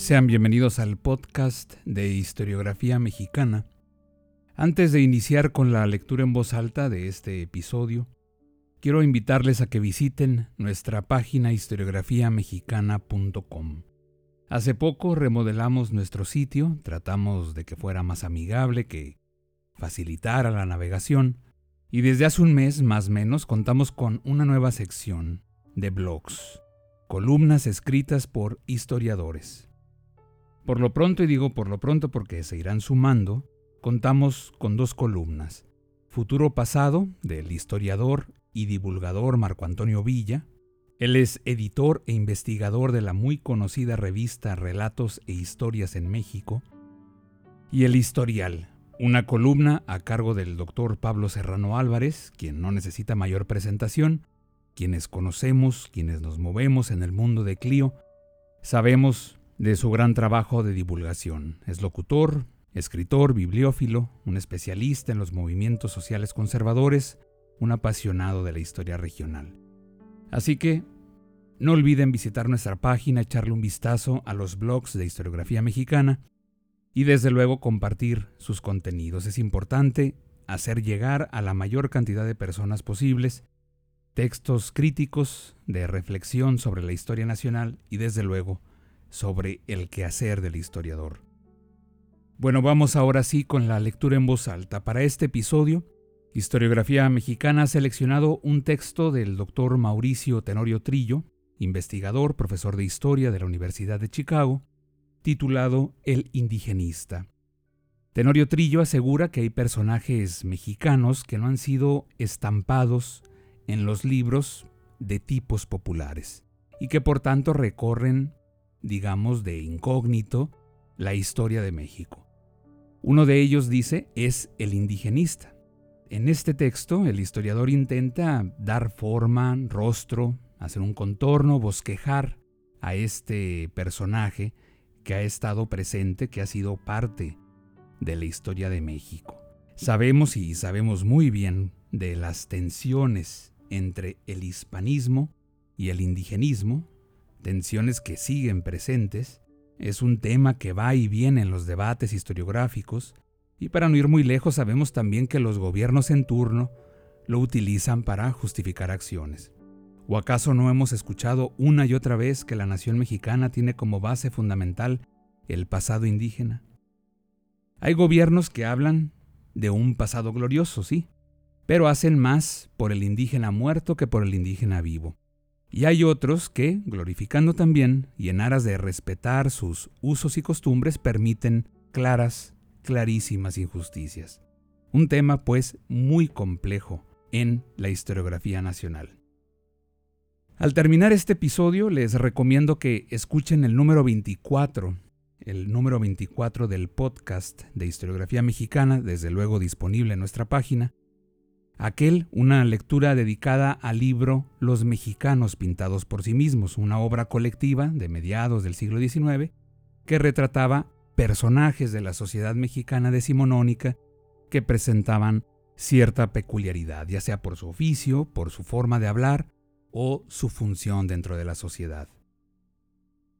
Sean bienvenidos al podcast de historiografía mexicana. Antes de iniciar con la lectura en voz alta de este episodio, quiero invitarles a que visiten nuestra página historiografiamexicana.com. Hace poco remodelamos nuestro sitio, tratamos de que fuera más amigable, que facilitara la navegación, y desde hace un mes más o menos contamos con una nueva sección de blogs, columnas escritas por historiadores. Por lo pronto, y digo por lo pronto porque se irán sumando, contamos con dos columnas. Futuro Pasado, del historiador y divulgador Marco Antonio Villa. Él es editor e investigador de la muy conocida revista Relatos e Historias en México. Y El Historial, una columna a cargo del doctor Pablo Serrano Álvarez, quien no necesita mayor presentación. Quienes conocemos, quienes nos movemos en el mundo de Clio, sabemos de su gran trabajo de divulgación. Es locutor, escritor, bibliófilo, un especialista en los movimientos sociales conservadores, un apasionado de la historia regional. Así que no olviden visitar nuestra página, echarle un vistazo a los blogs de historiografía mexicana y desde luego compartir sus contenidos. Es importante hacer llegar a la mayor cantidad de personas posibles textos críticos de reflexión sobre la historia nacional y desde luego sobre el quehacer del historiador. Bueno, vamos ahora sí con la lectura en voz alta. Para este episodio, Historiografía Mexicana ha seleccionado un texto del doctor Mauricio Tenorio Trillo, investigador, profesor de historia de la Universidad de Chicago, titulado El indigenista. Tenorio Trillo asegura que hay personajes mexicanos que no han sido estampados en los libros de tipos populares y que por tanto recorren, digamos, de incógnito la historia de México. Uno de ellos dice es el indigenista. En este texto el historiador intenta dar forma, rostro, hacer un contorno, bosquejar a este personaje que ha estado presente, que ha sido parte de la historia de México. Sabemos y sabemos muy bien de las tensiones entre el hispanismo y el indigenismo, tensiones que siguen presentes, es un tema que va y viene en los debates historiográficos, y para no ir muy lejos sabemos también que los gobiernos en turno lo utilizan para justificar acciones. ¿O acaso no hemos escuchado una y otra vez que la nación mexicana tiene como base fundamental el pasado indígena? Hay gobiernos que hablan de un pasado glorioso, sí, pero hacen más por el indígena muerto que por el indígena vivo. Y hay otros que, glorificando también y en aras de respetar sus usos y costumbres, permiten claras, clarísimas injusticias. Un tema, pues, muy complejo en la historiografía nacional. Al terminar este episodio les recomiendo que escuchen el número 24, el número 24 del podcast de historiografía mexicana, desde luego disponible en nuestra página. Aquel, una lectura dedicada al libro Los mexicanos pintados por sí mismos, una obra colectiva de mediados del siglo XIX que retrataba personajes de la sociedad mexicana decimonónica que presentaban cierta peculiaridad, ya sea por su oficio, por su forma de hablar, o su función dentro de la sociedad.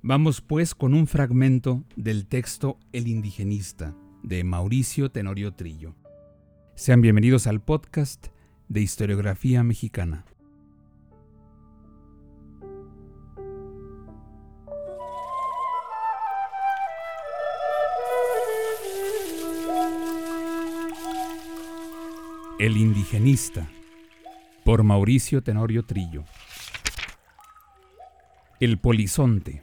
Vamos pues con un fragmento del texto El indigenista de Mauricio Tenorio Trillo. Sean bienvenidos al podcast de historiografía mexicana. El indigenista por Mauricio Tenorio Trillo. El polizonte.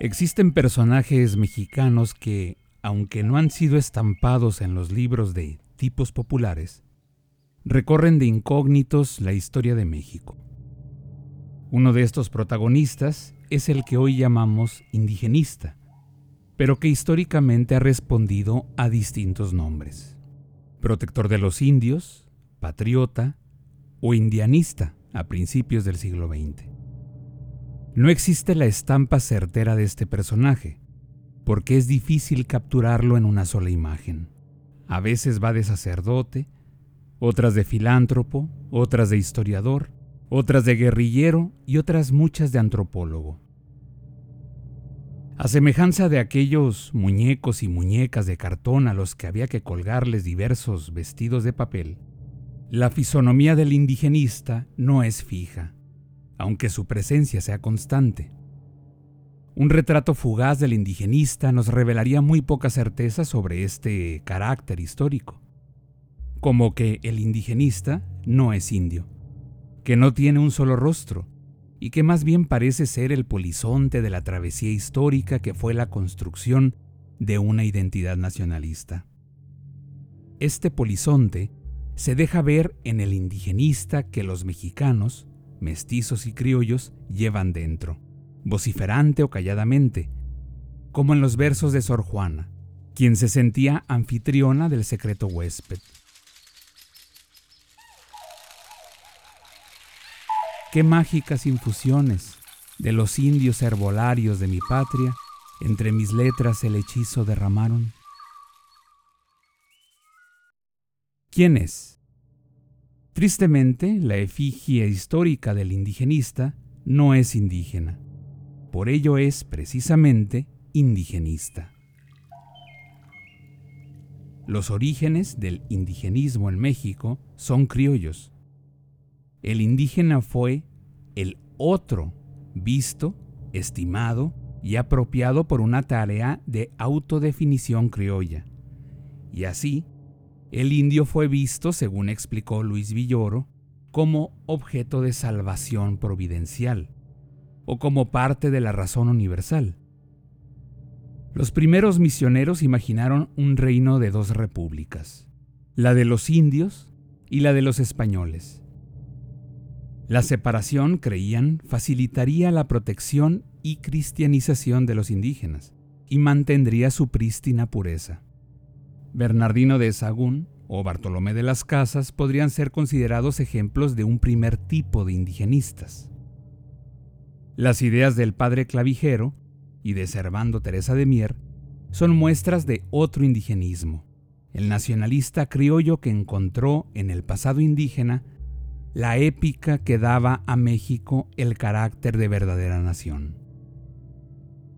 Existen personajes mexicanos que, aunque no han sido estampados en los libros de tipos populares, recorren de incógnitos la historia de México. Uno de estos protagonistas es el que hoy llamamos indigenista, pero que históricamente ha respondido a distintos nombres. Protector de los indios, patriota o indianista a principios del siglo XX. No existe la estampa certera de este personaje, porque es difícil capturarlo en una sola imagen. A veces va de sacerdote, otras de filántropo, otras de historiador, otras de guerrillero y otras muchas de antropólogo. A semejanza de aquellos muñecos y muñecas de cartón a los que había que colgarles diversos vestidos de papel, la fisonomía del indigenista no es fija, aunque su presencia sea constante. Un retrato fugaz del indigenista nos revelaría muy poca certeza sobre este carácter histórico, como que el indigenista no es indio, que no tiene un solo rostro, y que más bien parece ser el polizonte de la travesía histórica que fue la construcción de una identidad nacionalista. Este polizonte se deja ver en el indigenista que los mexicanos, mestizos y criollos, llevan dentro, vociferante o calladamente, como en los versos de Sor Juana, quien se sentía anfitriona del secreto huésped. Qué mágicas infusiones de los indios herbolarios de mi patria entre mis letras el hechizo derramaron. ¿Quién es? Tristemente, la efigie histórica del indigenista no es indígena. Por ello es precisamente indigenista. Los orígenes del indigenismo en México son criollos. El indígena fue el otro visto, estimado y apropiado por una tarea de autodefinición criolla. Y así, el indio fue visto, según explicó Luis Villoro, como objeto de salvación providencial, o como parte de la razón universal. Los primeros misioneros imaginaron un reino de dos repúblicas, la de los indios y la de los españoles. La separación, creían, facilitaría la protección y cristianización de los indígenas y mantendría su prístina pureza. Bernardino de Sahagún o Bartolomé de las Casas podrían ser considerados ejemplos de un primer tipo de indigenistas. Las ideas del padre clavijero y de Servando Teresa de Mier son muestras de otro indigenismo, el nacionalista criollo que encontró en el pasado indígena la épica que daba a México el carácter de verdadera nación.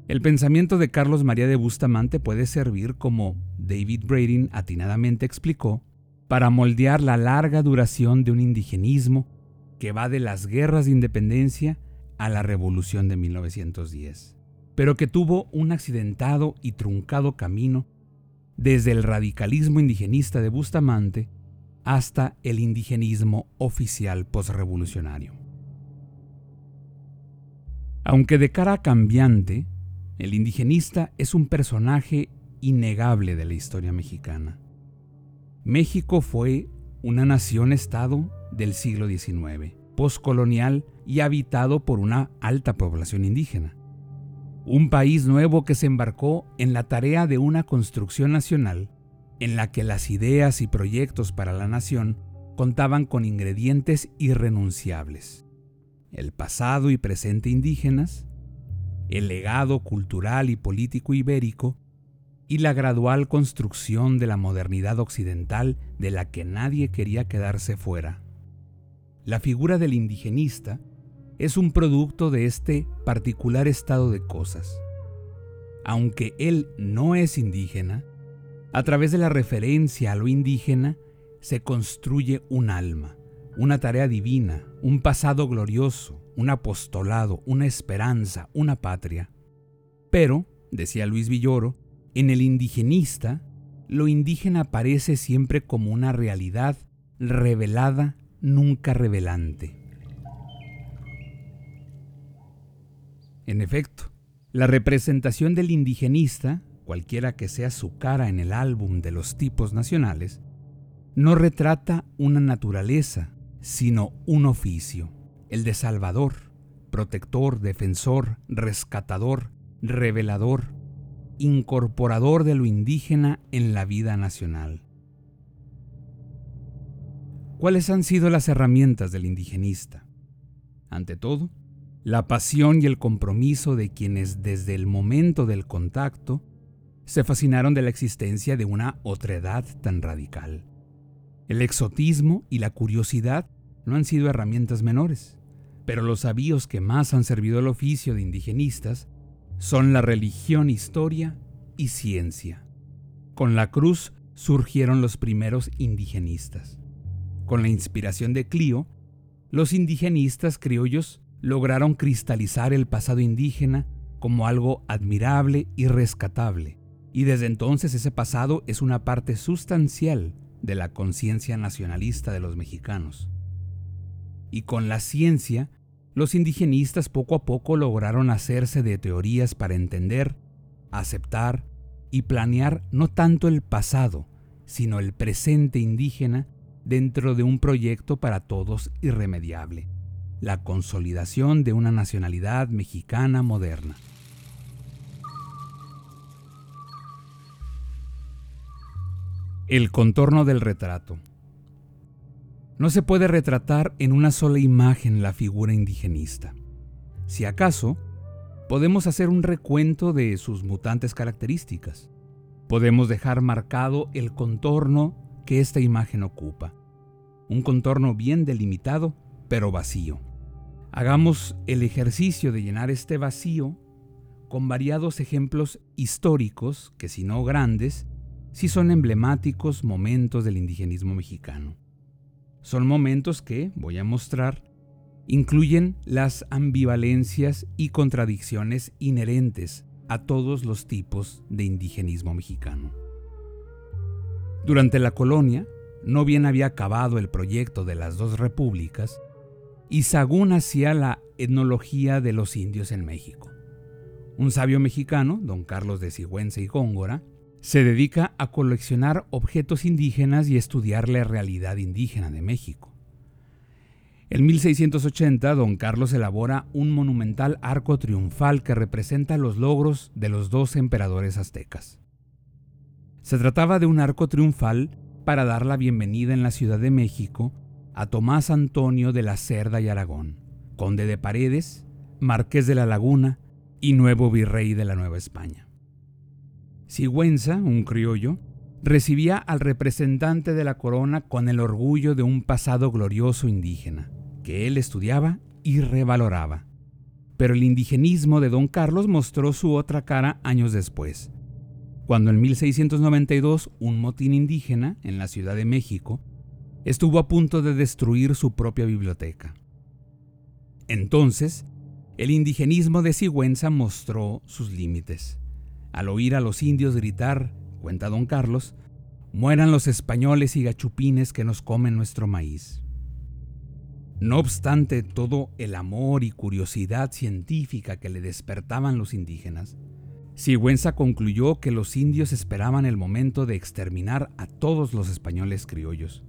El pensamiento de Carlos María de Bustamante puede servir como David Brading atinadamente explicó, para moldear la larga duración de un indigenismo que va de las guerras de independencia a la revolución de 1910, pero que tuvo un accidentado y truncado camino desde el radicalismo indigenista de Bustamante hasta el indigenismo oficial posrevolucionario. Aunque de cara cambiante, el indigenista es un personaje innegable de la historia mexicana. México fue una nación-estado del siglo XIX, postcolonial y habitado por una alta población indígena. Un país nuevo que se embarcó en la tarea de una construcción nacional en la que las ideas y proyectos para la nación contaban con ingredientes irrenunciables. El pasado y presente indígenas, el legado cultural y político ibérico y la gradual construcción de la modernidad occidental de la que nadie quería quedarse fuera. La figura del indigenista es un producto de este particular estado de cosas. Aunque él no es indígena, a través de la referencia a lo indígena se construye un alma, una tarea divina, un pasado glorioso, un apostolado, una esperanza, una patria. Pero, decía Luis Villoro, en el indigenista, lo indígena aparece siempre como una realidad revelada, nunca revelante. En efecto, la representación del indigenista cualquiera que sea su cara en el álbum de los tipos nacionales, no retrata una naturaleza, sino un oficio, el de Salvador, protector, defensor, rescatador, revelador, incorporador de lo indígena en la vida nacional. ¿Cuáles han sido las herramientas del indigenista? Ante todo, la pasión y el compromiso de quienes desde el momento del contacto se fascinaron de la existencia de una otredad tan radical. El exotismo y la curiosidad no han sido herramientas menores, pero los avíos que más han servido al oficio de indigenistas son la religión, historia y ciencia. Con la cruz surgieron los primeros indigenistas. Con la inspiración de Clio, los indigenistas criollos lograron cristalizar el pasado indígena como algo admirable y rescatable, y desde entonces ese pasado es una parte sustancial de la conciencia nacionalista de los mexicanos. Y con la ciencia los indigenistas poco a poco lograron hacerse de teorías para entender, aceptar y planear no tanto el pasado, sino el presente indígena dentro de un proyecto para todos irremediable, la consolidación de una nacionalidad mexicana moderna. El contorno del retrato. No se puede retratar en una sola imagen la figura indigenista. Si acaso, podemos hacer un recuento de sus mutantes características. Podemos dejar marcado el contorno que esta imagen ocupa. Un contorno bien delimitado, pero vacío. Hagamos el ejercicio de llenar este vacío con variados ejemplos históricos que, si no grandes, sí son emblemáticos momentos del indigenismo mexicano. Son momentos que, voy a mostrar, incluyen las ambivalencias y contradicciones inherentes a todos los tipos de indigenismo mexicano. Durante la colonia, no bien había acabado el proyecto de las dos repúblicas, y Sagún hacía la etnología de los indios en México. Un sabio mexicano, don Carlos de Sigüenza y Góngora, se dedica a coleccionar objetos indígenas y estudiar la realidad indígena de México. En 1680, don Carlos elabora un monumental arco triunfal que representa los logros de los dos emperadores aztecas. Se trataba de un arco triunfal para dar la bienvenida en la Ciudad de México a Tomás Antonio de la Cerda y Aragón, conde de Paredes, marqués de la Laguna y nuevo virrey de la Nueva España. Sigüenza, un criollo, recibía al representante de la corona con el orgullo de un pasado glorioso indígena, que él estudiaba y revaloraba. Pero el indigenismo de don Carlos mostró su otra cara años después, cuando en 1692 un motín indígena en la Ciudad de México estuvo a punto de destruir su propia biblioteca. Entonces, el indigenismo de Sigüenza mostró sus límites al oír a los indios gritar, cuenta don Carlos, mueran los españoles y gachupines que nos comen nuestro maíz. No obstante todo el amor y curiosidad científica que le despertaban los indígenas, Sigüenza concluyó que los indios esperaban el momento de exterminar a todos los españoles criollos.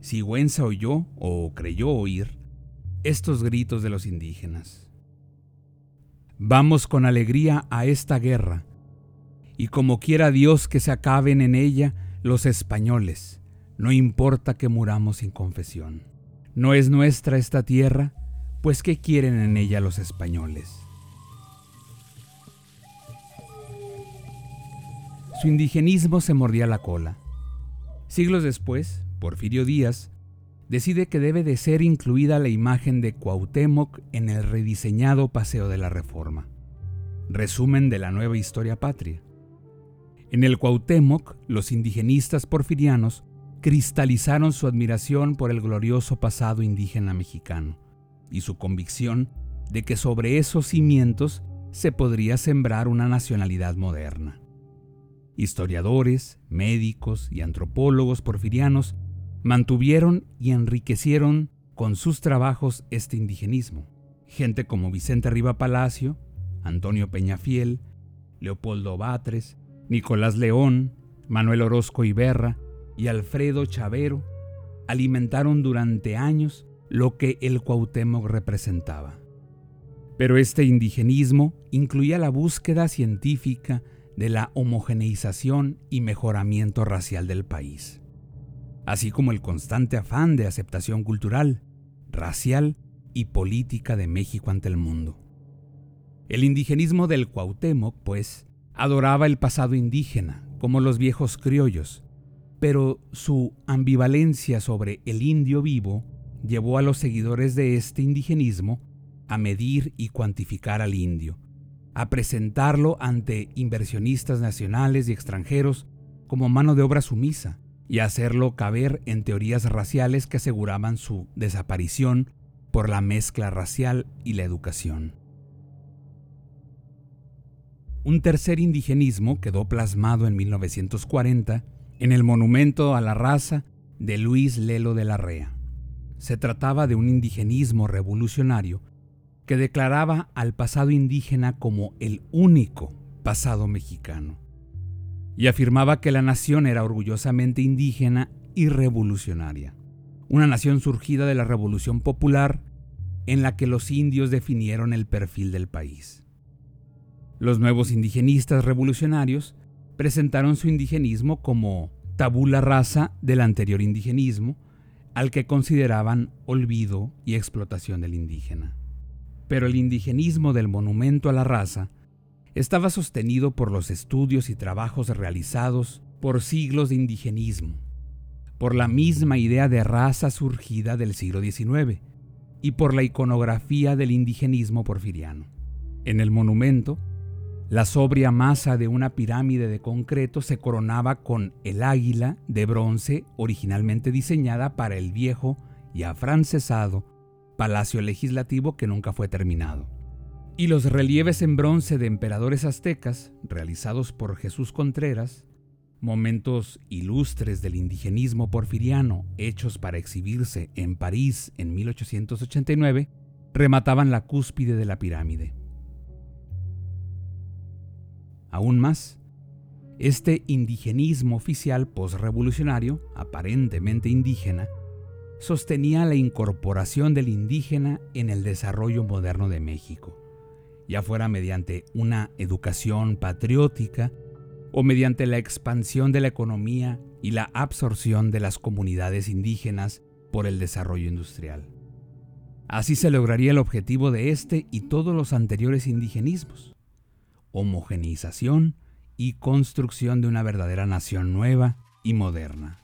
Sigüenza oyó, o creyó oír, estos gritos de los indígenas. Vamos con alegría a esta guerra, y como quiera Dios que se acaben en ella los españoles, no importa que muramos sin confesión. No es nuestra esta tierra, pues ¿qué quieren en ella los españoles? Su indigenismo se mordía la cola. Siglos después, Porfirio Díaz decide que debe de ser incluida la imagen de Cuauhtémoc en el rediseñado Paseo de la Reforma. Resumen de la nueva historia patria. En el Cuauhtémoc, los indigenistas porfirianos cristalizaron su admiración por el glorioso pasado indígena mexicano y su convicción de que sobre esos cimientos se podría sembrar una nacionalidad moderna. Historiadores, médicos y antropólogos porfirianos mantuvieron y enriquecieron con sus trabajos este indigenismo. Gente como Vicente Riva Palacio, Antonio Peñafiel, Leopoldo Batres, Nicolás León, Manuel Orozco Iberra y Alfredo Chavero alimentaron durante años lo que el Cuauhtémoc representaba, Pero este indigenismo incluía la búsqueda científica de la homogeneización y mejoramiento racial del país, así como el constante afán de aceptación cultural, racial y política de México ante el mundo. El indigenismo del Cuauhtémoc, pues, adoraba el pasado indígena, como los viejos criollos, pero su ambivalencia sobre el indio vivo llevó a los seguidores de este indigenismo a medir y cuantificar al indio, a presentarlo ante inversionistas nacionales y extranjeros como mano de obra sumisa y hacerlo caber en teorías raciales que aseguraban su desaparición por la mezcla racial y la educación. Un tercer indigenismo quedó plasmado en 1940 en el monumento a la raza de Luis Lelo de la Rea. Se trataba de un indigenismo revolucionario que declaraba al pasado indígena como el único pasado mexicano y afirmaba que la nación era orgullosamente indígena y revolucionaria, una nación surgida de la Revolución Popular en la que los indios definieron el perfil del país. Los nuevos indigenistas revolucionarios presentaron su indigenismo como tabula rasa del anterior indigenismo, al que consideraban olvido y explotación del indígena. Pero el indigenismo del monumento a la raza estaba sostenido por los estudios y trabajos realizados por siglos de indigenismo, por la misma idea de raza surgida del siglo XIX y por la iconografía del indigenismo porfiriano. En el monumento, la sobria masa de una pirámide de concreto se coronaba con el águila de bronce originalmente diseñada para el viejo y afrancesado palacio legislativo que nunca fue terminado. Y los relieves en bronce de emperadores aztecas, realizados por Jesús Contreras, momentos ilustres del indigenismo porfiriano hechos para exhibirse en París en 1889, remataban la cúspide de la pirámide. Aún más, este indigenismo oficial posrevolucionario, aparentemente indígena, sostenía la incorporación del indígena en el desarrollo moderno de México, ya fuera mediante una educación patriótica o mediante la expansión de la economía y la absorción de las comunidades indígenas por el desarrollo industrial. Así se lograría el objetivo de este y todos los anteriores indigenismos, homogeneización y construcción de una verdadera nación nueva y moderna.